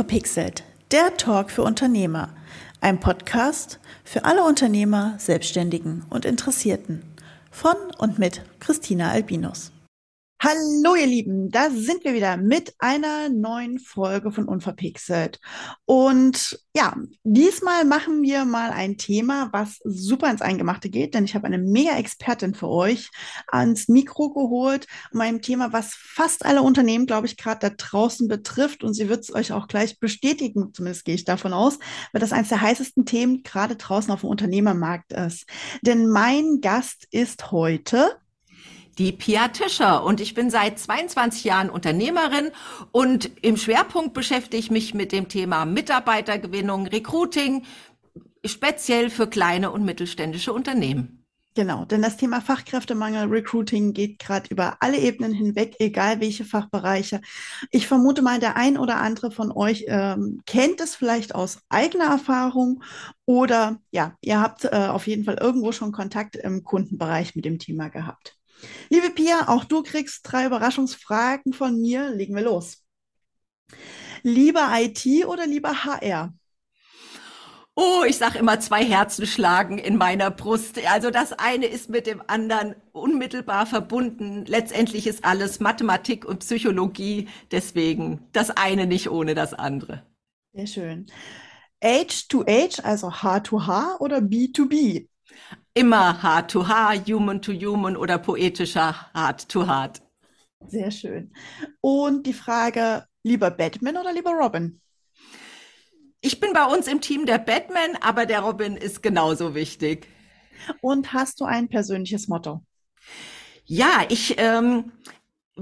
Unverpixelt, der Talk für Unternehmer. Ein Podcast für alle Unternehmer, Selbstständigen und Interessierten. Von und mit Christina Albinus. Hallo ihr Lieben, da sind wir wieder mit einer neuen Folge von Unverpixelt. Und ja, diesmal machen wir mal ein Thema, was super ins Eingemachte geht, denn ich habe eine mega Expertin für euch ans Mikro geholt, um ein Thema, was fast alle Unternehmen, glaube ich, gerade da draußen betrifft. Und sie wird es euch auch gleich bestätigen, zumindest gehe ich davon aus, weil das eines der heißesten Themen gerade draußen auf dem Unternehmermarkt ist. Denn mein Gast ist heute die Pia Tischer und ich bin seit 22 Jahren Unternehmerin und im Schwerpunkt beschäftige ich mich mit dem Thema Mitarbeitergewinnung, Recruiting, speziell für kleine und mittelständische Unternehmen. Genau, denn das Thema Fachkräftemangel, Recruiting geht gerade über alle Ebenen hinweg, egal welche Fachbereiche. Ich vermute mal, der ein oder andere von euch ähm, kennt es vielleicht aus eigener Erfahrung oder ja, ihr habt äh, auf jeden Fall irgendwo schon Kontakt im Kundenbereich mit dem Thema gehabt. Liebe Pia, auch du kriegst drei Überraschungsfragen von mir. Legen wir los. Lieber IT oder lieber HR? Oh, ich sage immer, zwei Herzen schlagen in meiner Brust. Also das eine ist mit dem anderen unmittelbar verbunden. Letztendlich ist alles Mathematik und Psychologie. Deswegen das eine nicht ohne das andere. Sehr schön. Age to Age, also H to H oder B to B? Immer Heart to Heart, Human to Human oder poetischer Heart to Heart. Sehr schön. Und die Frage, lieber Batman oder lieber Robin? Ich bin bei uns im Team der Batman, aber der Robin ist genauso wichtig. Und hast du ein persönliches Motto? Ja, ich, ähm,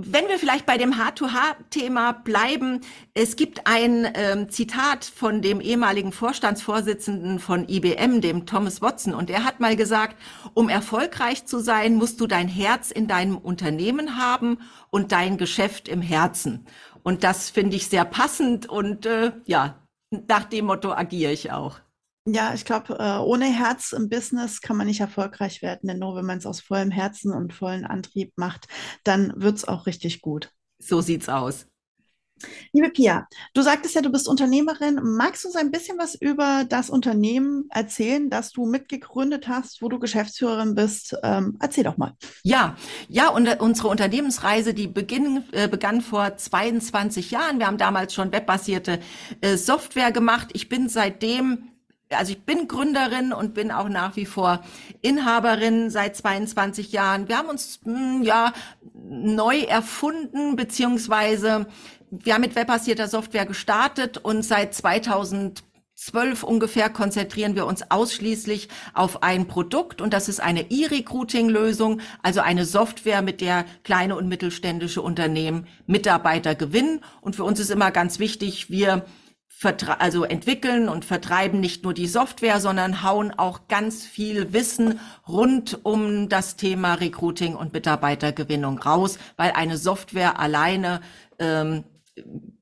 wenn wir vielleicht bei dem H2H-Thema bleiben, es gibt ein ähm, Zitat von dem ehemaligen Vorstandsvorsitzenden von IBM, dem Thomas Watson, und er hat mal gesagt, um erfolgreich zu sein, musst du dein Herz in deinem Unternehmen haben und dein Geschäft im Herzen. Und das finde ich sehr passend und äh, ja, nach dem Motto agiere ich auch. Ja, ich glaube, äh, ohne Herz im Business kann man nicht erfolgreich werden, denn nur wenn man es aus vollem Herzen und vollen Antrieb macht, dann wird es auch richtig gut. So sieht's aus. Liebe Pia, du sagtest ja, du bist Unternehmerin. Magst du uns ein bisschen was über das Unternehmen erzählen, das du mitgegründet hast, wo du Geschäftsführerin bist? Ähm, erzähl doch mal. Ja, ja, und unsere Unternehmensreise, die beginn, äh, begann vor 22 Jahren. Wir haben damals schon webbasierte äh, Software gemacht. Ich bin seitdem also ich bin Gründerin und bin auch nach wie vor Inhaberin seit 22 Jahren. Wir haben uns hm, ja neu erfunden, beziehungsweise wir haben mit webbasierter Software gestartet und seit 2012 ungefähr konzentrieren wir uns ausschließlich auf ein Produkt und das ist eine E-Recruiting-Lösung, also eine Software, mit der kleine und mittelständische Unternehmen Mitarbeiter gewinnen. Und für uns ist immer ganz wichtig, wir also entwickeln und vertreiben nicht nur die Software, sondern hauen auch ganz viel Wissen rund um das Thema Recruiting und Mitarbeitergewinnung raus, weil eine Software alleine ähm,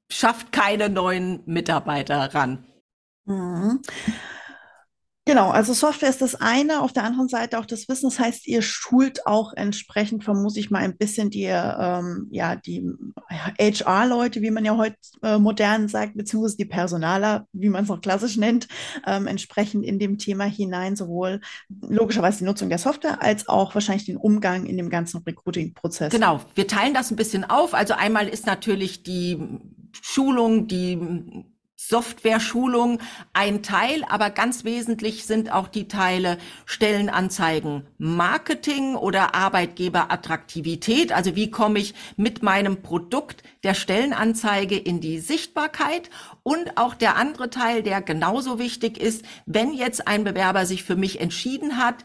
schafft keine neuen Mitarbeiter ran. Mhm. Genau, also Software ist das eine, auf der anderen Seite auch das Wissen. Das heißt, ihr schult auch entsprechend, vermute ich mal, ein bisschen die, ähm, ja, die HR-Leute, wie man ja heute äh, modern sagt, beziehungsweise die Personaler, wie man es auch klassisch nennt, ähm, entsprechend in dem Thema hinein, sowohl logischerweise die Nutzung der Software als auch wahrscheinlich den Umgang in dem ganzen Recruiting-Prozess. Genau, wir teilen das ein bisschen auf. Also einmal ist natürlich die Schulung, die Software-Schulung ein Teil, aber ganz wesentlich sind auch die Teile Stellenanzeigen Marketing oder Arbeitgeberattraktivität. Also wie komme ich mit meinem Produkt der Stellenanzeige in die Sichtbarkeit? Und auch der andere Teil, der genauso wichtig ist, wenn jetzt ein Bewerber sich für mich entschieden hat,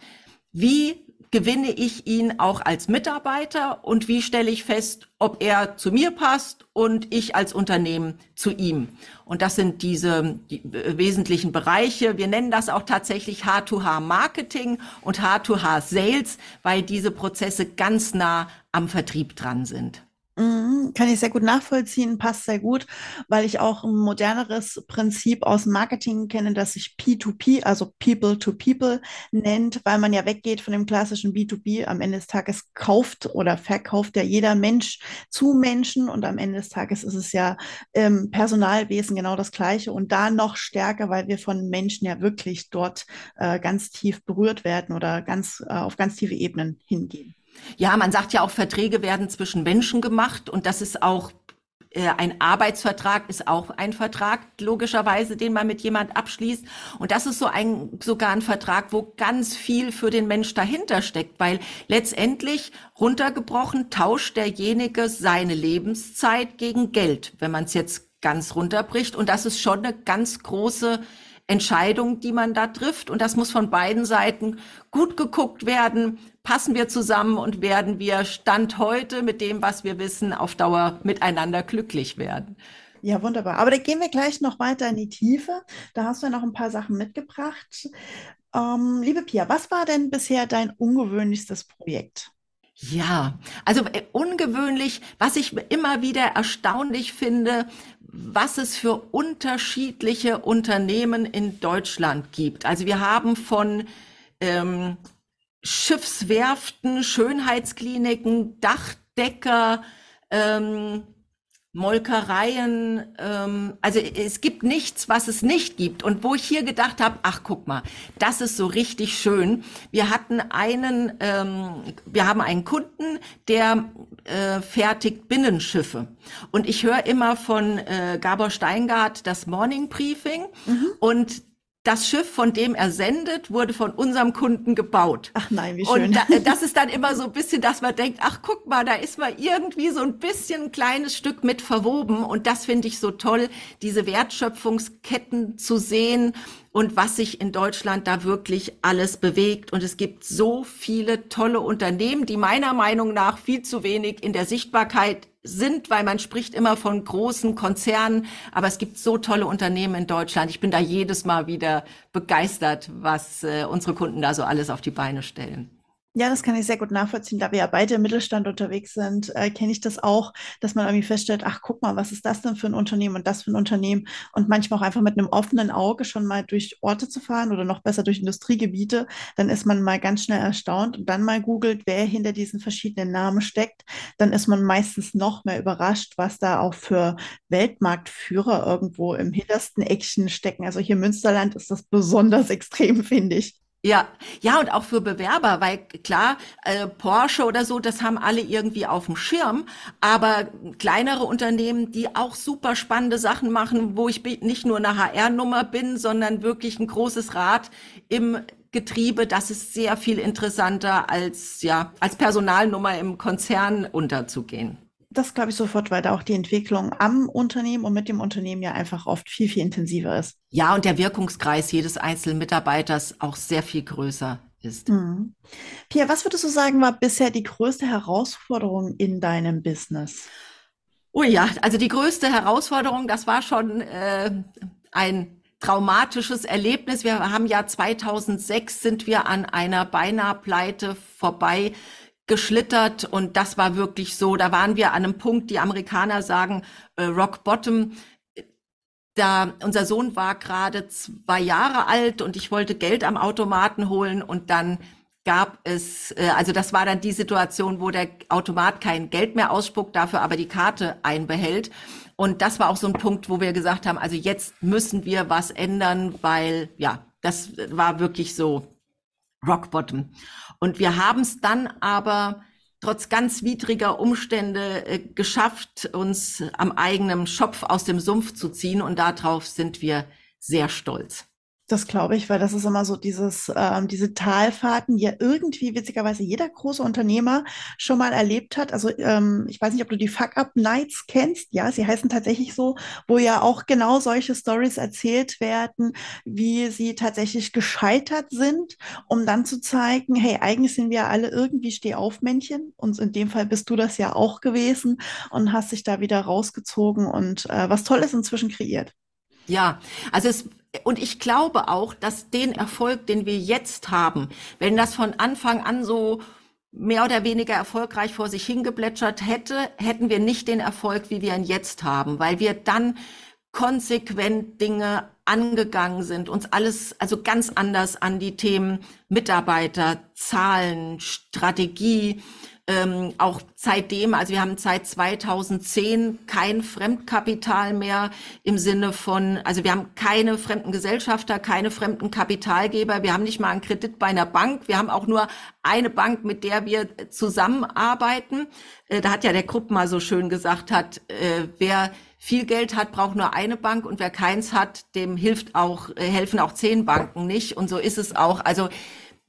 wie gewinne ich ihn auch als Mitarbeiter und wie stelle ich fest, ob er zu mir passt und ich als Unternehmen zu ihm. Und das sind diese die wesentlichen Bereiche. Wir nennen das auch tatsächlich H2H Marketing und H2H Sales, weil diese Prozesse ganz nah am Vertrieb dran sind. Mhm, Kann ich sehr gut nachvollziehen, passt sehr gut, weil ich auch ein moderneres Prinzip aus Marketing kenne, das sich P2P, also People to People nennt, weil man ja weggeht von dem klassischen B2B. Am Ende des Tages kauft oder verkauft ja jeder Mensch zu Menschen und am Ende des Tages ist es ja im Personalwesen genau das Gleiche und da noch stärker, weil wir von Menschen ja wirklich dort äh, ganz tief berührt werden oder ganz äh, auf ganz tiefe Ebenen hingehen. Ja, man sagt ja auch, Verträge werden zwischen Menschen gemacht und das ist auch äh, ein Arbeitsvertrag ist auch ein Vertrag, logischerweise, den man mit jemand abschließt. Und das ist so ein, sogar ein Vertrag, wo ganz viel für den Mensch dahinter steckt, weil letztendlich runtergebrochen tauscht derjenige seine Lebenszeit gegen Geld, wenn man es jetzt ganz runterbricht. Und das ist schon eine ganz große Entscheidung, die man da trifft. Und das muss von beiden Seiten gut geguckt werden. Passen wir zusammen und werden wir Stand heute mit dem, was wir wissen, auf Dauer miteinander glücklich werden. Ja, wunderbar. Aber da gehen wir gleich noch weiter in die Tiefe. Da hast du ja noch ein paar Sachen mitgebracht. Ähm, liebe Pia, was war denn bisher dein ungewöhnlichstes Projekt? Ja, also äh, ungewöhnlich, was ich immer wieder erstaunlich finde, was es für unterschiedliche Unternehmen in Deutschland gibt. Also wir haben von ähm, Schiffswerften, Schönheitskliniken, Dachdecker, ähm, Molkereien, ähm, also es gibt nichts, was es nicht gibt. Und wo ich hier gedacht habe, ach guck mal, das ist so richtig schön. Wir hatten einen, ähm, wir haben einen Kunden, der äh, fertigt Binnenschiffe. Und ich höre immer von äh, Gabor Steingart das Morning Briefing. Mhm. Und das Schiff, von dem er sendet, wurde von unserem Kunden gebaut. Ach nein, wie schön. Und da, das ist dann immer so ein bisschen, dass man denkt, ach guck mal, da ist mal irgendwie so ein bisschen ein kleines Stück mit verwoben. Und das finde ich so toll, diese Wertschöpfungsketten zu sehen und was sich in Deutschland da wirklich alles bewegt. Und es gibt so viele tolle Unternehmen, die meiner Meinung nach viel zu wenig in der Sichtbarkeit sind, weil man spricht immer von großen Konzernen, aber es gibt so tolle Unternehmen in Deutschland. Ich bin da jedes Mal wieder begeistert, was äh, unsere Kunden da so alles auf die Beine stellen. Ja, das kann ich sehr gut nachvollziehen. Da wir ja beide im Mittelstand unterwegs sind, äh, kenne ich das auch, dass man irgendwie feststellt, ach, guck mal, was ist das denn für ein Unternehmen und das für ein Unternehmen? Und manchmal auch einfach mit einem offenen Auge schon mal durch Orte zu fahren oder noch besser durch Industriegebiete, dann ist man mal ganz schnell erstaunt und dann mal googelt, wer hinter diesen verschiedenen Namen steckt. Dann ist man meistens noch mehr überrascht, was da auch für Weltmarktführer irgendwo im hintersten Eckchen stecken. Also hier im Münsterland ist das besonders extrem, finde ich. Ja, ja, und auch für Bewerber, weil klar, äh, Porsche oder so, das haben alle irgendwie auf dem Schirm, aber kleinere Unternehmen, die auch super spannende Sachen machen, wo ich nicht nur eine HR-Nummer bin, sondern wirklich ein großes Rad im Getriebe, das ist sehr viel interessanter als, ja, als Personalnummer im Konzern unterzugehen das glaube ich sofort, weil da auch die Entwicklung am Unternehmen und mit dem Unternehmen ja einfach oft viel, viel intensiver ist. Ja, und der Wirkungskreis jedes einzelnen Mitarbeiters auch sehr viel größer ist. Mhm. Pia, was würdest du sagen, war bisher die größte Herausforderung in deinem Business? Oh ja, also die größte Herausforderung, das war schon äh, ein traumatisches Erlebnis. Wir haben ja 2006 sind wir an einer beinahe Pleite vorbei geschlittert und das war wirklich so, da waren wir an einem Punkt, die Amerikaner sagen äh, Rock Bottom. Da unser Sohn war gerade zwei Jahre alt und ich wollte Geld am Automaten holen und dann gab es, äh, also das war dann die Situation, wo der Automat kein Geld mehr ausspuckt, dafür aber die Karte einbehält. Und das war auch so ein Punkt, wo wir gesagt haben, also jetzt müssen wir was ändern, weil ja, das war wirklich so Rock Bottom. Und wir haben es dann aber trotz ganz widriger Umstände äh, geschafft, uns am eigenen Schopf aus dem Sumpf zu ziehen. Und darauf sind wir sehr stolz. Das glaube ich, weil das ist immer so dieses, ähm, diese Talfahrten, die ja irgendwie witzigerweise jeder große Unternehmer schon mal erlebt hat. Also ähm, ich weiß nicht, ob du die Fuck-Up-Nights kennst. Ja, sie heißen tatsächlich so, wo ja auch genau solche Stories erzählt werden, wie sie tatsächlich gescheitert sind, um dann zu zeigen, hey, eigentlich sind wir alle irgendwie Stehaufmännchen. Und in dem Fall bist du das ja auch gewesen und hast dich da wieder rausgezogen und äh, was Tolles inzwischen kreiert. Ja, also es und ich glaube auch, dass den Erfolg, den wir jetzt haben, wenn das von Anfang an so mehr oder weniger erfolgreich vor sich hingeplätschert hätte, hätten wir nicht den Erfolg, wie wir ihn jetzt haben, weil wir dann konsequent Dinge angegangen sind, uns alles also ganz anders an die Themen Mitarbeiter, Zahlen, Strategie, ähm, auch seitdem, also wir haben seit 2010 kein Fremdkapital mehr im Sinne von, also wir haben keine fremden Gesellschafter, keine fremden Kapitalgeber, wir haben nicht mal einen Kredit bei einer Bank, wir haben auch nur eine Bank, mit der wir zusammenarbeiten. Äh, da hat ja der Krupp mal so schön gesagt hat, äh, wer viel Geld hat, braucht nur eine Bank und wer keins hat, dem hilft auch, äh, helfen auch zehn Banken nicht. Und so ist es auch. Also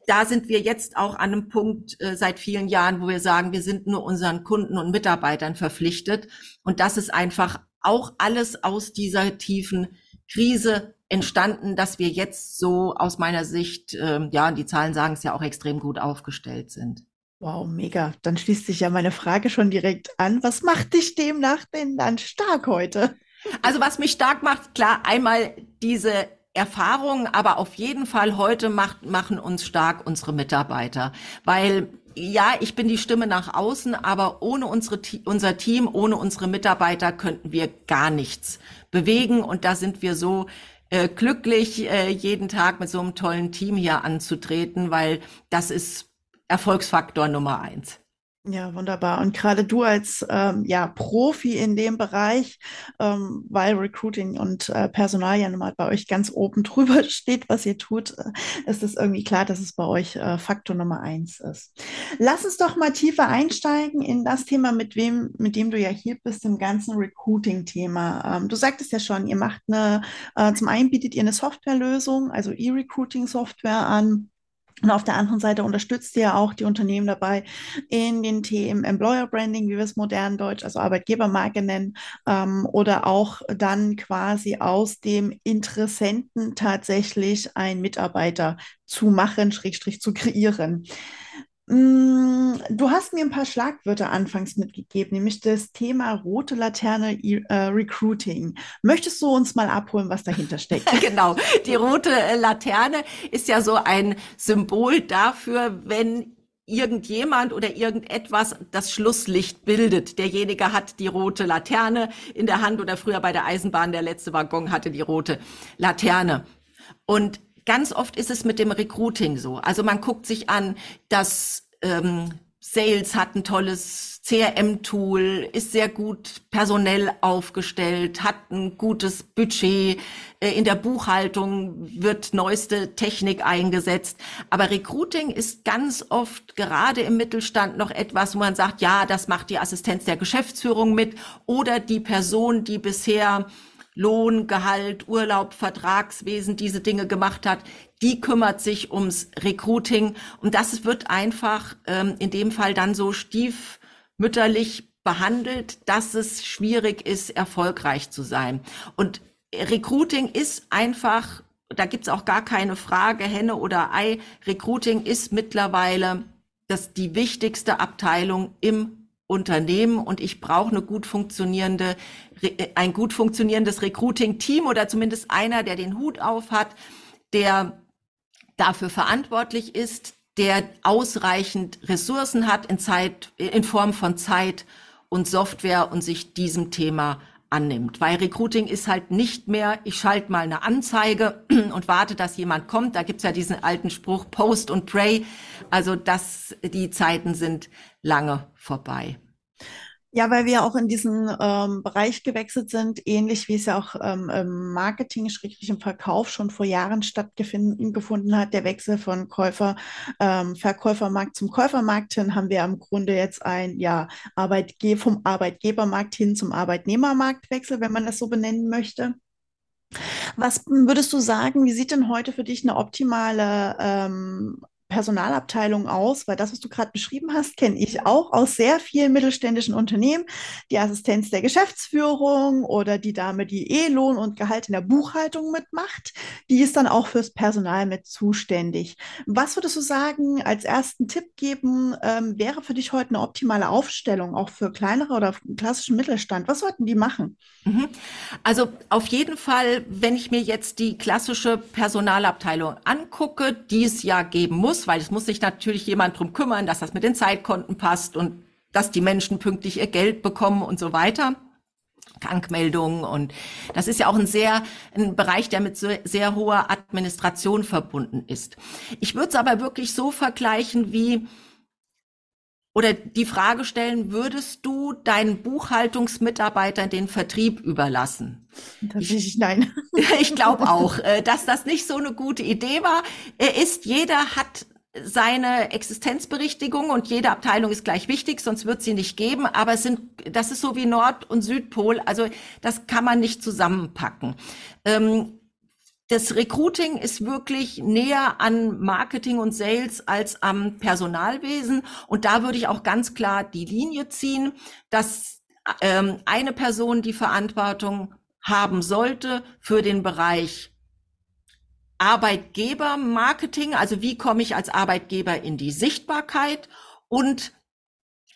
da sind wir jetzt auch an einem Punkt äh, seit vielen Jahren, wo wir sagen, wir sind nur unseren Kunden und Mitarbeitern verpflichtet. Und das ist einfach auch alles aus dieser tiefen Krise entstanden, dass wir jetzt so aus meiner Sicht, äh, ja, die Zahlen sagen es ja auch extrem gut aufgestellt sind. Wow, mega. Dann schließt sich ja meine Frage schon direkt an. Was macht dich demnach denn dann stark heute? Also was mich stark macht, klar, einmal diese Erfahrungen, aber auf jeden Fall heute macht, machen uns stark unsere Mitarbeiter, weil ja, ich bin die Stimme nach außen, aber ohne unsere, unser Team, ohne unsere Mitarbeiter könnten wir gar nichts bewegen und da sind wir so äh, glücklich, äh, jeden Tag mit so einem tollen Team hier anzutreten, weil das ist Erfolgsfaktor Nummer eins. Ja, wunderbar. Und gerade du als ähm, ja, Profi in dem Bereich, ähm, weil Recruiting und äh, Personal ja nun mal bei euch ganz oben drüber steht, was ihr tut, äh, ist es irgendwie klar, dass es bei euch äh, Faktor Nummer eins ist. Lass uns doch mal tiefer einsteigen in das Thema, mit wem, mit dem du ja hier bist, im ganzen Recruiting-Thema. Ähm, du sagtest ja schon, ihr macht eine, äh, zum einen bietet ihr eine Softwarelösung, also E-Recruiting-Software an und auf der anderen Seite unterstützt ihr auch die Unternehmen dabei in den Themen Employer Branding, wie wir es modern Deutsch, also Arbeitgebermarke nennen, ähm, oder auch dann quasi aus dem Interessenten tatsächlich einen Mitarbeiter zu machen, Schrägstrich zu kreieren. Mm, du hast mir ein paar Schlagwörter anfangs mitgegeben, nämlich das Thema rote Laterne äh, Recruiting. Möchtest du uns mal abholen, was dahinter steckt? genau, die rote äh, Laterne ist ja so ein Symbol dafür, wenn irgendjemand oder irgendetwas das Schlusslicht bildet. Derjenige hat die rote Laterne in der Hand oder früher bei der Eisenbahn der letzte Waggon hatte die rote Laterne. Und ganz oft ist es mit dem Recruiting so. Also man guckt sich an, dass ähm, Sales hat ein tolles CRM-Tool, ist sehr gut personell aufgestellt, hat ein gutes Budget. Äh, in der Buchhaltung wird neueste Technik eingesetzt. Aber Recruiting ist ganz oft gerade im Mittelstand noch etwas, wo man sagt, ja, das macht die Assistenz der Geschäftsführung mit oder die Person, die bisher Lohn, Gehalt, Urlaub, Vertragswesen, diese Dinge gemacht hat, die kümmert sich ums Recruiting. Und das wird einfach ähm, in dem Fall dann so stiefmütterlich behandelt, dass es schwierig ist, erfolgreich zu sein. Und Recruiting ist einfach, da gibt's auch gar keine Frage, Henne oder Ei, Recruiting ist mittlerweile das die wichtigste Abteilung im Unternehmen und ich brauche eine gut funktionierende, ein gut funktionierendes Recruiting-Team oder zumindest einer, der den Hut auf hat, der dafür verantwortlich ist, der ausreichend Ressourcen hat in Zeit, in Form von Zeit und Software und sich diesem Thema annimmt. Weil Recruiting ist halt nicht mehr, ich schalte mal eine Anzeige und warte, dass jemand kommt. Da gibt's ja diesen alten Spruch, Post und Pray. Also das, die Zeiten sind lange vorbei. Ja, weil wir auch in diesen ähm, Bereich gewechselt sind, ähnlich wie es ja auch ähm, im Marketing, im Verkauf schon vor Jahren stattgefunden hat, der Wechsel von Käufer, ähm, Verkäufermarkt zum Käufermarkt hin, haben wir im Grunde jetzt ein, ja, Arbeitge vom Arbeitgebermarkt hin zum Arbeitnehmermarktwechsel, wenn man das so benennen möchte. Was würdest du sagen, wie sieht denn heute für dich eine optimale ähm, Personalabteilung aus, weil das, was du gerade beschrieben hast, kenne ich auch aus sehr vielen mittelständischen Unternehmen. Die Assistenz der Geschäftsführung oder die Dame, die eh Lohn und Gehalt in der Buchhaltung mitmacht, die ist dann auch fürs Personal mit zuständig. Was würdest du sagen, als ersten Tipp geben, ähm, wäre für dich heute eine optimale Aufstellung, auch für kleinere oder klassischen Mittelstand? Was sollten die machen? Mhm. Also auf jeden Fall, wenn ich mir jetzt die klassische Personalabteilung angucke, die es ja geben muss, muss, weil es muss sich natürlich jemand drum kümmern, dass das mit den Zeitkonten passt und dass die Menschen pünktlich ihr Geld bekommen und so weiter. Krankmeldungen und das ist ja auch ein sehr ein Bereich, der mit sehr, sehr hoher Administration verbunden ist. Ich würde es aber wirklich so vergleichen wie oder die Frage stellen, würdest du deinen Buchhaltungsmitarbeitern den Vertrieb überlassen? Tatsächlich nein. Ich glaube auch, äh, dass das nicht so eine gute Idee war. Er ist, jeder hat seine Existenzberichtigung und jede Abteilung ist gleich wichtig, sonst wird sie nicht geben. Aber es sind, das ist so wie Nord- und Südpol. Also das kann man nicht zusammenpacken. Ähm, das Recruiting ist wirklich näher an Marketing und Sales als am Personalwesen. Und da würde ich auch ganz klar die Linie ziehen, dass ähm, eine Person die Verantwortung haben sollte für den Bereich Arbeitgebermarketing, also wie komme ich als Arbeitgeber in die Sichtbarkeit und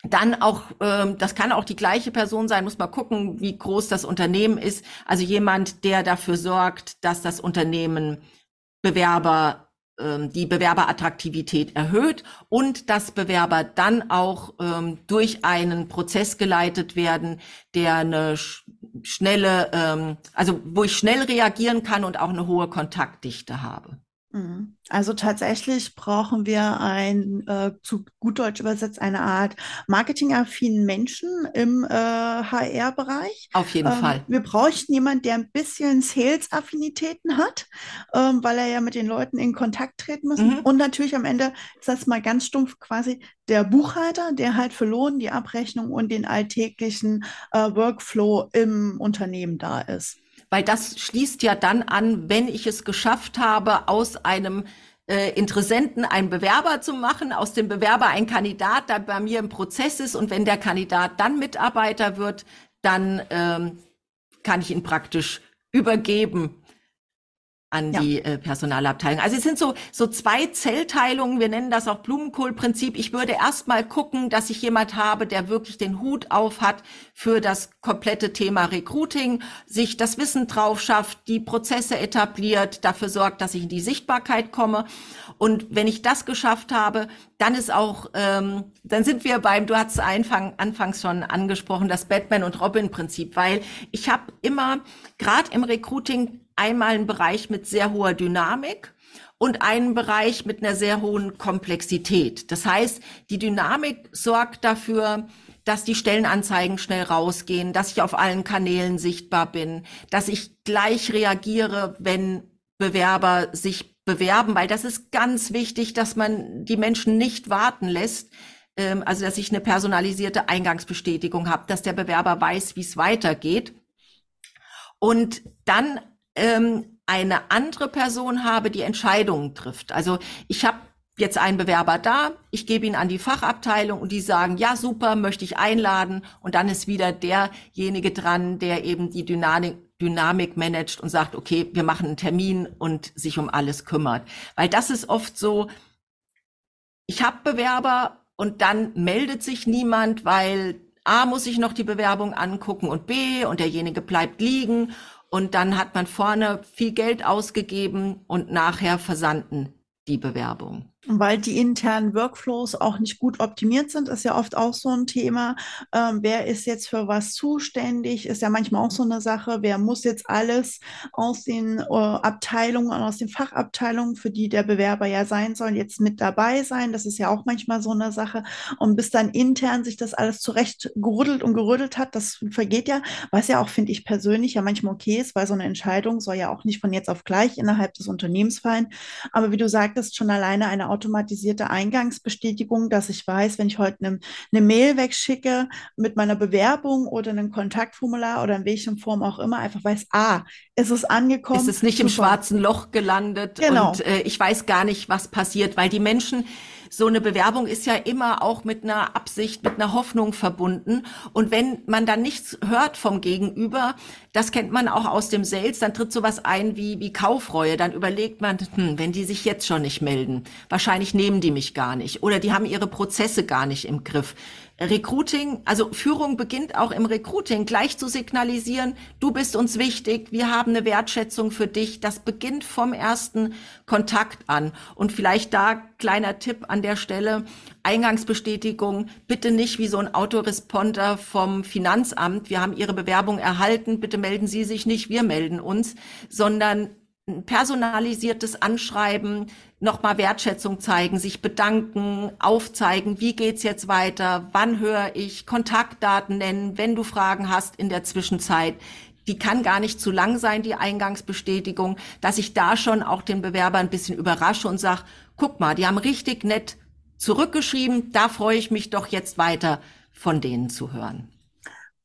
dann auch, ähm, das kann auch die gleiche Person sein, muss mal gucken, wie groß das Unternehmen ist. Also jemand, der dafür sorgt, dass das Unternehmen Bewerber die Bewerberattraktivität erhöht und dass Bewerber dann auch ähm, durch einen Prozess geleitet werden, der eine sch schnelle, ähm, also wo ich schnell reagieren kann und auch eine hohe Kontaktdichte habe. Mhm. Also tatsächlich brauchen wir ein, äh, zu gut Deutsch übersetzt, eine Art marketingaffinen Menschen im äh, HR-Bereich. Auf jeden ähm, Fall. Wir bräuchten jemanden, der ein bisschen Sales-Affinitäten hat, ähm, weil er ja mit den Leuten in Kontakt treten muss. Mhm. Und natürlich am Ende ist das mal ganz stumpf quasi der Buchhalter, der halt für Lohn, die Abrechnung und den alltäglichen äh, Workflow im Unternehmen da ist weil das schließt ja dann an, wenn ich es geschafft habe, aus einem äh, Interessenten einen Bewerber zu machen, aus dem Bewerber ein Kandidat, der bei mir im Prozess ist. Und wenn der Kandidat dann Mitarbeiter wird, dann ähm, kann ich ihn praktisch übergeben an ja. die äh, Personalabteilung. Also es sind so, so zwei Zellteilungen, wir nennen das auch Blumenkohlprinzip. Ich würde erstmal gucken, dass ich jemand habe, der wirklich den Hut auf hat für das komplette Thema Recruiting, sich das Wissen drauf schafft, die Prozesse etabliert, dafür sorgt, dass ich in die Sichtbarkeit komme. Und wenn ich das geschafft habe, dann ist auch, ähm, dann sind wir beim, du hast Anfang, anfangs schon angesprochen, das Batman und Robin Prinzip, weil ich habe immer, gerade im Recruiting, einmal einen Bereich mit sehr hoher Dynamik und einen Bereich mit einer sehr hohen Komplexität. Das heißt, die Dynamik sorgt dafür, dass die Stellenanzeigen schnell rausgehen, dass ich auf allen Kanälen sichtbar bin, dass ich gleich reagiere, wenn Bewerber sich bewerben, weil das ist ganz wichtig, dass man die Menschen nicht warten lässt. Ähm, also, dass ich eine personalisierte Eingangsbestätigung habe, dass der Bewerber weiß, wie es weitergeht. Und dann ähm, eine andere Person habe, die Entscheidungen trifft. Also ich habe jetzt einen Bewerber da, ich gebe ihn an die Fachabteilung und die sagen, ja super, möchte ich einladen und dann ist wieder derjenige dran, der eben die Dynamik, Dynamik managt und sagt, okay, wir machen einen Termin und sich um alles kümmert. Weil das ist oft so, ich habe Bewerber und dann meldet sich niemand, weil A muss ich noch die Bewerbung angucken und B und derjenige bleibt liegen und dann hat man vorne viel Geld ausgegeben und nachher versandten die Bewerbung. Weil die internen Workflows auch nicht gut optimiert sind, ist ja oft auch so ein Thema. Ähm, wer ist jetzt für was zuständig? Ist ja manchmal auch so eine Sache. Wer muss jetzt alles aus den äh, Abteilungen und aus den Fachabteilungen, für die der Bewerber ja sein soll, jetzt mit dabei sein? Das ist ja auch manchmal so eine Sache. Und bis dann intern sich das alles zurecht gerüttelt und gerüttelt hat, das vergeht ja, was ja auch, finde ich persönlich, ja manchmal okay ist, weil so eine Entscheidung soll ja auch nicht von jetzt auf gleich innerhalb des Unternehmens fallen. Aber wie du sagtest, schon alleine eine automatisierte Eingangsbestätigung, dass ich weiß, wenn ich heute eine, eine Mail wegschicke mit meiner Bewerbung oder einem Kontaktformular oder in welcher Form auch immer, einfach weiß, ah, ist es angekommen. Ist es nicht Super. im schwarzen Loch gelandet genau. und äh, ich weiß gar nicht, was passiert, weil die Menschen so eine Bewerbung ist ja immer auch mit einer Absicht, mit einer Hoffnung verbunden. Und wenn man dann nichts hört vom Gegenüber, das kennt man auch aus dem Sales, dann tritt sowas ein wie, wie Kaufreue. Dann überlegt man, hm, wenn die sich jetzt schon nicht melden, wahrscheinlich nehmen die mich gar nicht oder die haben ihre Prozesse gar nicht im Griff. Recruiting, also Führung beginnt auch im Recruiting, gleich zu signalisieren, du bist uns wichtig, wir haben eine Wertschätzung für dich. Das beginnt vom ersten Kontakt an. Und vielleicht da kleiner Tipp an der Stelle, Eingangsbestätigung, bitte nicht wie so ein Autoresponder vom Finanzamt, wir haben Ihre Bewerbung erhalten, bitte melden Sie sich nicht, wir melden uns, sondern personalisiertes Anschreiben, nochmal Wertschätzung zeigen, sich bedanken, aufzeigen, wie geht's jetzt weiter, wann höre ich, Kontaktdaten nennen, wenn du Fragen hast in der Zwischenzeit. Die kann gar nicht zu lang sein, die Eingangsbestätigung, dass ich da schon auch den Bewerber ein bisschen überrasche und sage, guck mal, die haben richtig nett zurückgeschrieben, da freue ich mich doch jetzt weiter von denen zu hören.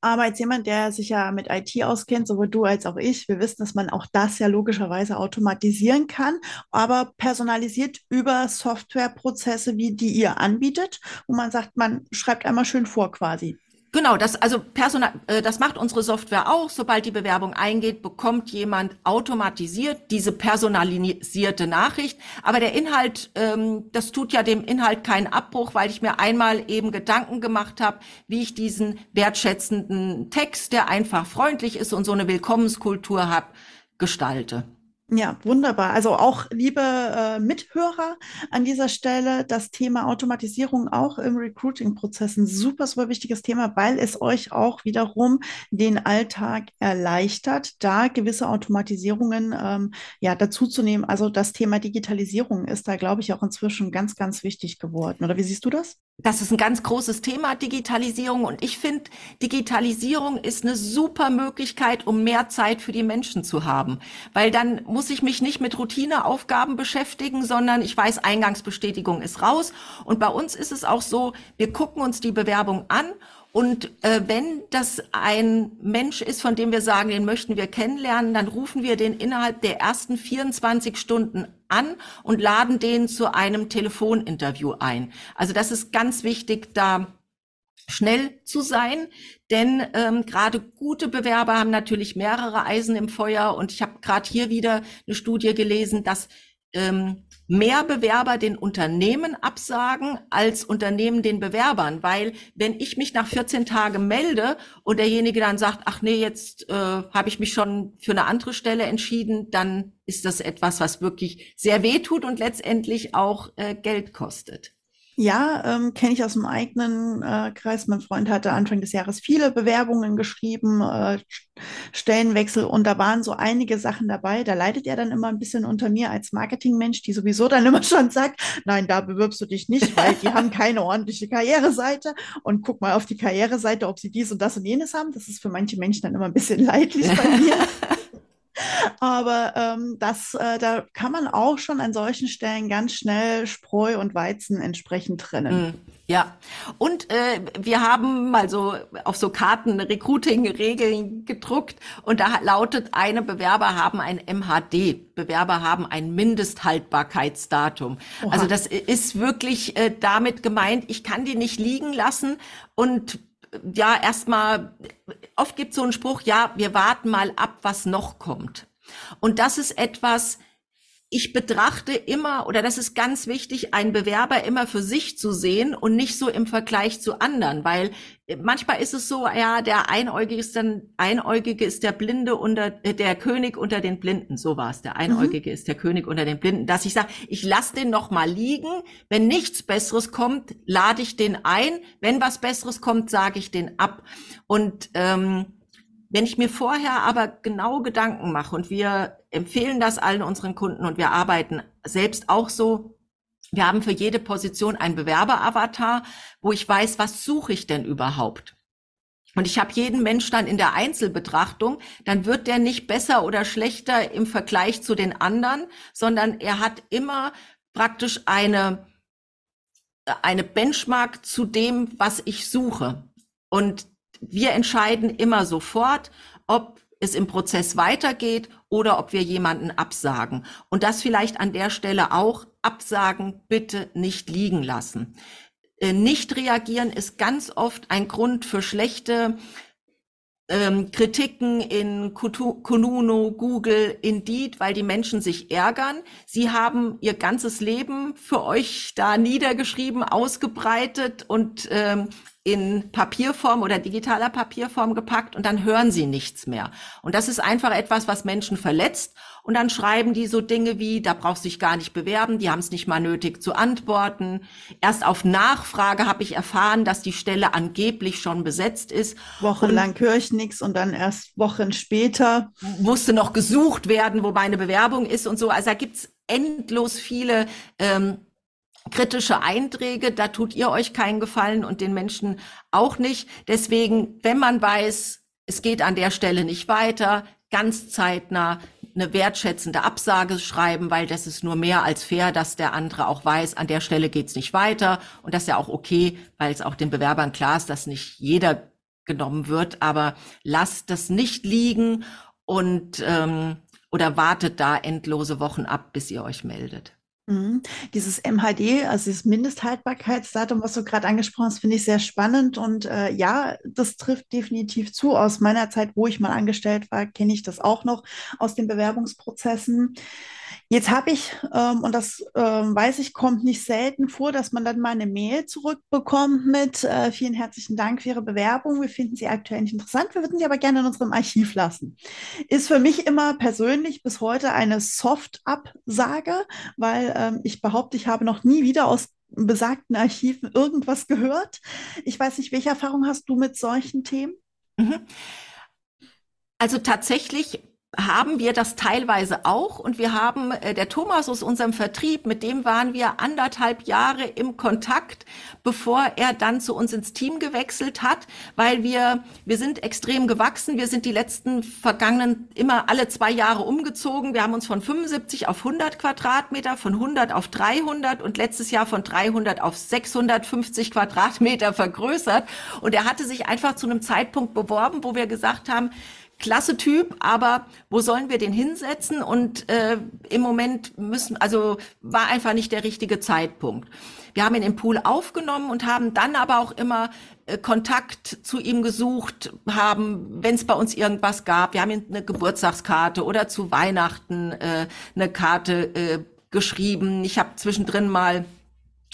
Aber als jemand, der sich ja mit IT auskennt, sowohl du als auch ich, wir wissen, dass man auch das ja logischerweise automatisieren kann, aber personalisiert über Softwareprozesse, wie die ihr anbietet, wo man sagt, man schreibt einmal schön vor quasi. Genau, das also Personal, äh, das macht unsere Software auch. Sobald die Bewerbung eingeht, bekommt jemand automatisiert diese personalisierte Nachricht. Aber der Inhalt, ähm, das tut ja dem Inhalt keinen Abbruch, weil ich mir einmal eben Gedanken gemacht habe, wie ich diesen wertschätzenden Text, der einfach freundlich ist und so eine Willkommenskultur hat, gestalte. Ja, wunderbar. Also auch liebe äh, Mithörer an dieser Stelle, das Thema Automatisierung auch im Recruiting-Prozess ein super, super wichtiges Thema, weil es euch auch wiederum den Alltag erleichtert, da gewisse Automatisierungen ähm, ja dazuzunehmen. Also das Thema Digitalisierung ist da, glaube ich, auch inzwischen ganz, ganz wichtig geworden. Oder wie siehst du das? Das ist ein ganz großes Thema, Digitalisierung. Und ich finde, Digitalisierung ist eine super Möglichkeit, um mehr Zeit für die Menschen zu haben. Weil dann muss ich mich nicht mit Routineaufgaben beschäftigen, sondern ich weiß, Eingangsbestätigung ist raus. Und bei uns ist es auch so, wir gucken uns die Bewerbung an und äh, wenn das ein Mensch ist, von dem wir sagen, den möchten wir kennenlernen, dann rufen wir den innerhalb der ersten 24 Stunden an und laden den zu einem Telefoninterview ein. Also das ist ganz wichtig, da schnell zu sein, denn ähm, gerade gute Bewerber haben natürlich mehrere Eisen im Feuer und ich habe gerade hier wieder eine Studie gelesen, dass ähm, mehr Bewerber den Unternehmen absagen als Unternehmen den Bewerbern, weil wenn ich mich nach 14 Tagen melde und derjenige dann sagt, ach nee, jetzt äh, habe ich mich schon für eine andere Stelle entschieden, dann ist das etwas, was wirklich sehr weh tut und letztendlich auch äh, Geld kostet. Ja, ähm, kenne ich aus dem eigenen äh, Kreis. Mein Freund hatte Anfang des Jahres viele Bewerbungen geschrieben, äh, Stellenwechsel und da waren so einige Sachen dabei. Da leidet er dann immer ein bisschen unter mir als Marketingmensch, die sowieso dann immer schon sagt, nein, da bewirbst du dich nicht, weil die haben keine ordentliche Karriereseite und guck mal auf die Karriereseite, ob sie dies und das und jenes haben. Das ist für manche Menschen dann immer ein bisschen leidlich bei mir. Aber ähm, das, äh, da kann man auch schon an solchen Stellen ganz schnell Spreu und Weizen entsprechend trennen. Mm, ja, und äh, wir haben mal so auf so Karten Recruiting-Regeln gedruckt und da lautet, eine Bewerber haben ein MHD, Bewerber haben ein Mindesthaltbarkeitsdatum. Oha. Also das ist wirklich äh, damit gemeint, ich kann die nicht liegen lassen und ja, erstmal, oft gibt es so einen Spruch, ja, wir warten mal ab, was noch kommt. Und das ist etwas, ich betrachte immer, oder das ist ganz wichtig, einen Bewerber immer für sich zu sehen und nicht so im Vergleich zu anderen, weil äh, manchmal ist es so, ja, der Einäugige ist dann, Einäugige ist der Blinde unter, äh, der König unter den Blinden, so war es, der Einäugige mhm. ist der König unter den Blinden, dass ich sage, ich lasse den noch mal liegen, wenn nichts Besseres kommt, lade ich den ein, wenn was Besseres kommt, sage ich den ab. Und ähm, wenn ich mir vorher aber genau Gedanken mache und wir empfehlen das allen unseren Kunden und wir arbeiten selbst auch so, wir haben für jede Position einen Bewerberavatar, wo ich weiß, was suche ich denn überhaupt? Und ich habe jeden Mensch dann in der Einzelbetrachtung, dann wird der nicht besser oder schlechter im Vergleich zu den anderen, sondern er hat immer praktisch eine, eine Benchmark zu dem, was ich suche. Und wir entscheiden immer sofort, ob es im Prozess weitergeht oder ob wir jemanden absagen. Und das vielleicht an der Stelle auch absagen, bitte nicht liegen lassen. Äh, nicht reagieren ist ganz oft ein Grund für schlechte ähm, Kritiken in Konuno, Google, Indeed, weil die Menschen sich ärgern. Sie haben ihr ganzes Leben für euch da niedergeschrieben, ausgebreitet und ähm, in Papierform oder digitaler Papierform gepackt und dann hören sie nichts mehr. Und das ist einfach etwas, was Menschen verletzt. Und dann schreiben die so Dinge wie, da brauchst du dich gar nicht bewerben, die haben es nicht mal nötig zu antworten. Erst auf Nachfrage habe ich erfahren, dass die Stelle angeblich schon besetzt ist. Wochenlang höre ich nichts und dann erst Wochen später. Musste noch gesucht werden, wo meine Bewerbung ist und so. Also da gibt's endlos viele ähm, kritische Einträge, da tut ihr euch keinen Gefallen und den Menschen auch nicht. Deswegen, wenn man weiß, es geht an der Stelle nicht weiter, ganz zeitnah eine wertschätzende Absage schreiben, weil das ist nur mehr als fair, dass der andere auch weiß, an der Stelle geht's nicht weiter und das ist ja auch okay, weil es auch den Bewerbern klar ist, dass nicht jeder genommen wird, aber lasst das nicht liegen und ähm, oder wartet da endlose Wochen ab, bis ihr euch meldet. Mhm. Dieses MHD, also dieses Mindesthaltbarkeitsdatum, was du gerade angesprochen hast, finde ich sehr spannend. Und äh, ja, das trifft definitiv zu. Aus meiner Zeit, wo ich mal angestellt war, kenne ich das auch noch aus den Bewerbungsprozessen. Jetzt habe ich, ähm, und das ähm, weiß ich, kommt nicht selten vor, dass man dann mal eine Mail zurückbekommt mit äh, vielen herzlichen Dank für Ihre Bewerbung. Wir finden Sie aktuell nicht interessant. Wir würden Sie aber gerne in unserem Archiv lassen. Ist für mich immer persönlich bis heute eine Soft-Absage, weil ähm, ich behaupte, ich habe noch nie wieder aus besagten Archiven irgendwas gehört. Ich weiß nicht, welche Erfahrung hast du mit solchen Themen? Mhm. Also tatsächlich haben wir das teilweise auch. Und wir haben äh, der Thomas aus unserem Vertrieb, mit dem waren wir anderthalb Jahre im Kontakt, bevor er dann zu uns ins Team gewechselt hat, weil wir wir sind extrem gewachsen, wir sind die letzten vergangenen immer alle zwei Jahre umgezogen, wir haben uns von 75 auf 100 Quadratmeter, von 100 auf 300 und letztes Jahr von 300 auf 650 Quadratmeter vergrößert. Und er hatte sich einfach zu einem Zeitpunkt beworben, wo wir gesagt haben, klasse Typ, aber wo sollen wir den hinsetzen? Und äh, im Moment müssen, also war einfach nicht der richtige Zeitpunkt. Wir haben ihn im Pool aufgenommen und haben dann aber auch immer äh, Kontakt zu ihm gesucht, haben, wenn es bei uns irgendwas gab, wir haben ihm eine Geburtstagskarte oder zu Weihnachten äh, eine Karte äh, geschrieben. Ich habe zwischendrin mal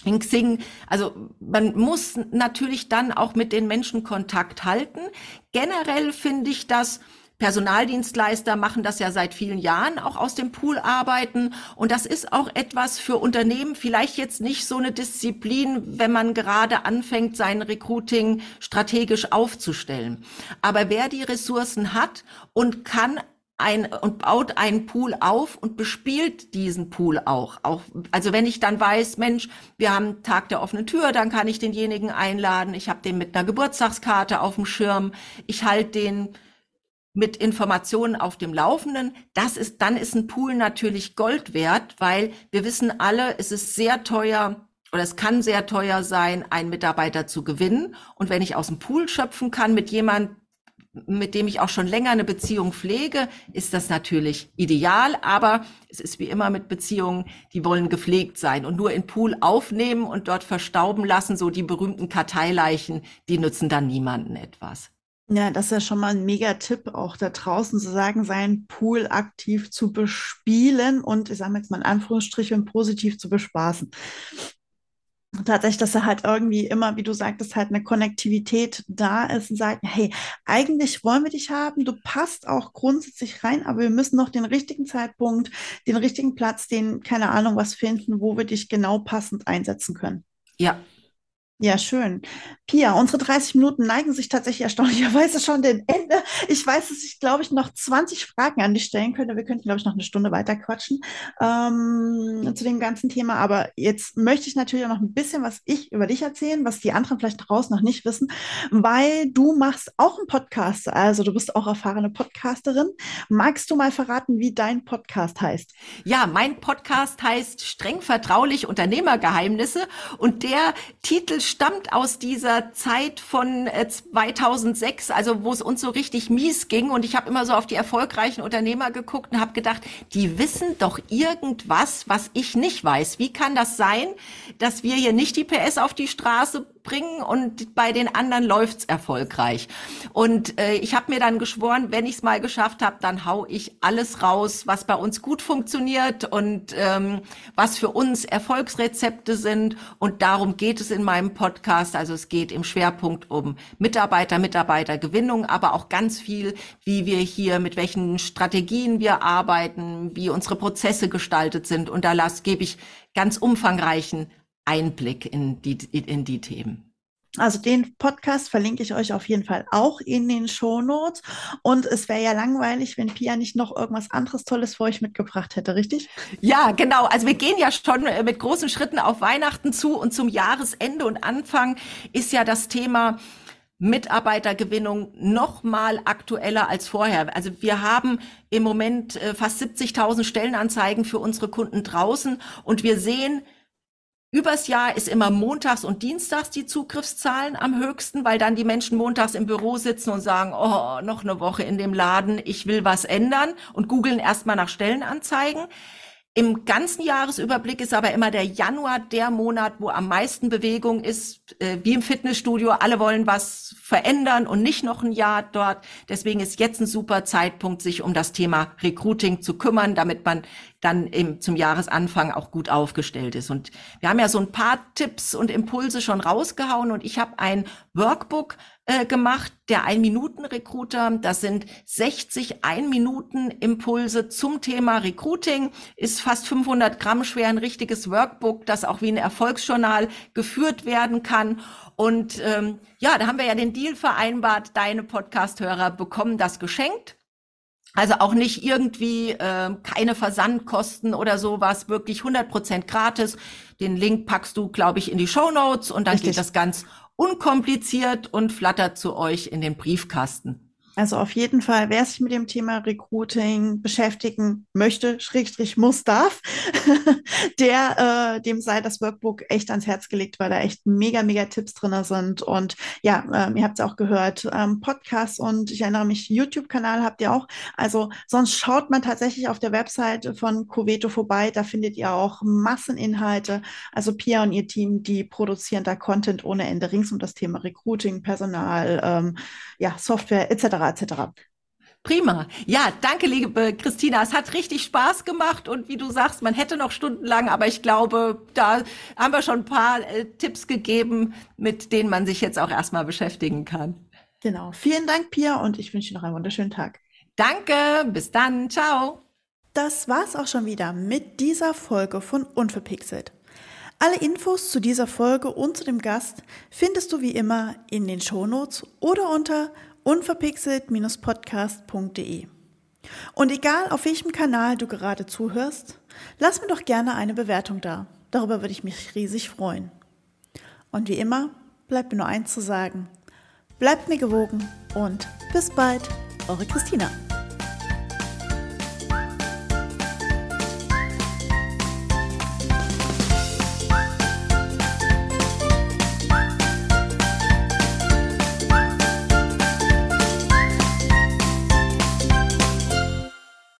in Xing, also man muss natürlich dann auch mit den Menschen Kontakt halten. Generell finde ich das, Personaldienstleister machen das ja seit vielen Jahren, auch aus dem Pool arbeiten. Und das ist auch etwas für Unternehmen, vielleicht jetzt nicht so eine Disziplin, wenn man gerade anfängt, sein Recruiting strategisch aufzustellen. Aber wer die Ressourcen hat und kann ein, und baut einen Pool auf und bespielt diesen Pool auch. auch. Also wenn ich dann weiß, Mensch, wir haben Tag der offenen Tür, dann kann ich denjenigen einladen. Ich habe den mit einer Geburtstagskarte auf dem Schirm. Ich halte den mit Informationen auf dem Laufenden. Das ist, dann ist ein Pool natürlich Gold wert, weil wir wissen alle, es ist sehr teuer oder es kann sehr teuer sein, einen Mitarbeiter zu gewinnen. Und wenn ich aus dem Pool schöpfen kann mit jemand, mit dem ich auch schon länger eine Beziehung pflege, ist das natürlich ideal. Aber es ist wie immer mit Beziehungen, die wollen gepflegt sein und nur in Pool aufnehmen und dort verstauben lassen, so die berühmten Karteileichen, die nützen dann niemanden etwas. Ja, das ist ja schon mal ein Mega-Tipp, auch da draußen zu sagen, seinen Pool aktiv zu bespielen und ich sage jetzt mal in Anführungsstrichen positiv zu bespaßen. Tatsächlich, dass er halt irgendwie immer, wie du sagtest, halt eine Konnektivität da ist und sagt, hey, eigentlich wollen wir dich haben, du passt auch grundsätzlich rein, aber wir müssen noch den richtigen Zeitpunkt, den richtigen Platz, den, keine Ahnung, was finden, wo wir dich genau passend einsetzen können. Ja, ja, schön. Pia, unsere 30 Minuten neigen sich tatsächlich erstaunlicherweise schon dem Ende. Ich weiß, dass ich, glaube ich, noch 20 Fragen an dich stellen könnte. Wir könnten, glaube ich, noch eine Stunde weiter quatschen ähm, zu dem ganzen Thema. Aber jetzt möchte ich natürlich auch noch ein bisschen was ich über dich erzählen, was die anderen vielleicht draußen noch nicht wissen, weil du machst auch einen Podcast. Also du bist auch erfahrene Podcasterin. Magst du mal verraten, wie dein Podcast heißt? Ja, mein Podcast heißt Streng vertraulich Unternehmergeheimnisse und der Titel stammt aus dieser Zeit von 2006, äh, also wo es uns so richtig mies ging. Und ich habe immer so auf die erfolgreichen Unternehmer geguckt und habe gedacht, die wissen doch irgendwas, was ich nicht weiß. Wie kann das sein, dass wir hier nicht die PS auf die Straße bringen und bei den anderen läuft's erfolgreich. Und äh, ich habe mir dann geschworen, wenn ich's mal geschafft habe, dann hau ich alles raus, was bei uns gut funktioniert und ähm, was für uns Erfolgsrezepte sind. Und darum geht es in meinem Podcast. Also es geht im Schwerpunkt um Mitarbeiter, Mitarbeitergewinnung, aber auch ganz viel, wie wir hier, mit welchen Strategien wir arbeiten, wie unsere Prozesse gestaltet sind. Und da las, gebe ich ganz umfangreichen Einblick in die, in die Themen. Also den Podcast verlinke ich euch auf jeden Fall auch in den Show Notes. Und es wäre ja langweilig, wenn Pia nicht noch irgendwas anderes Tolles für euch mitgebracht hätte, richtig? Ja, genau. Also wir gehen ja schon äh, mit großen Schritten auf Weihnachten zu und zum Jahresende und Anfang ist ja das Thema Mitarbeitergewinnung noch mal aktueller als vorher. Also wir haben im Moment äh, fast 70.000 Stellenanzeigen für unsere Kunden draußen und wir sehen, Übers Jahr ist immer montags und dienstags die Zugriffszahlen am höchsten, weil dann die Menschen montags im Büro sitzen und sagen, oh, noch eine Woche in dem Laden, ich will was ändern und googeln erstmal nach Stellenanzeigen. Im ganzen Jahresüberblick ist aber immer der Januar der Monat, wo am meisten Bewegung ist, äh, wie im Fitnessstudio. Alle wollen was verändern und nicht noch ein Jahr dort. Deswegen ist jetzt ein super Zeitpunkt, sich um das Thema Recruiting zu kümmern, damit man dann im, zum Jahresanfang auch gut aufgestellt ist. Und wir haben ja so ein paar Tipps und Impulse schon rausgehauen und ich habe ein Workbook äh, gemacht, der Ein-Minuten-Recruiter. Das sind 60 Ein-Minuten-Impulse zum Thema Recruiting. Ist fast 500 Gramm schwer, ein richtiges Workbook, das auch wie ein Erfolgsjournal geführt werden kann. Und ähm, ja, da haben wir ja den Deal vereinbart, deine Podcast-Hörer bekommen das geschenkt. Also auch nicht irgendwie äh, keine Versandkosten oder sowas, wirklich 100% gratis. Den Link packst du, glaube ich, in die Show Notes und dann Richtig. geht das ganz unkompliziert und flattert zu euch in den Briefkasten. Also auf jeden Fall, wer sich mit dem Thema Recruiting beschäftigen möchte, Schrägstrich muss, darf, der, äh, dem sei das Workbook echt ans Herz gelegt, weil da echt mega, mega Tipps drin sind. Und ja, ähm, ihr habt es auch gehört, ähm, Podcasts und ich erinnere mich, YouTube-Kanal habt ihr auch. Also sonst schaut man tatsächlich auf der Website von Coveto vorbei, da findet ihr auch Masseninhalte. Also Pia und ihr Team, die produzieren da Content ohne Ende rings um das Thema Recruiting, Personal, ähm, ja, Software etc etc. Prima. Ja, danke, liebe Christina. Es hat richtig Spaß gemacht und wie du sagst, man hätte noch stundenlang, aber ich glaube, da haben wir schon ein paar äh, Tipps gegeben, mit denen man sich jetzt auch erstmal beschäftigen kann. Genau. Vielen Dank, Pia, und ich wünsche dir noch einen wunderschönen Tag. Danke. Bis dann. Ciao. Das war's auch schon wieder mit dieser Folge von Unverpixelt. Alle Infos zu dieser Folge und zu dem Gast findest du wie immer in den Shownotes oder unter unverpixelt-podcast.de. Und egal auf welchem Kanal du gerade zuhörst, lass mir doch gerne eine Bewertung da. Darüber würde ich mich riesig freuen. Und wie immer bleibt mir nur eins zu sagen. Bleibt mir gewogen und bis bald, eure Christina.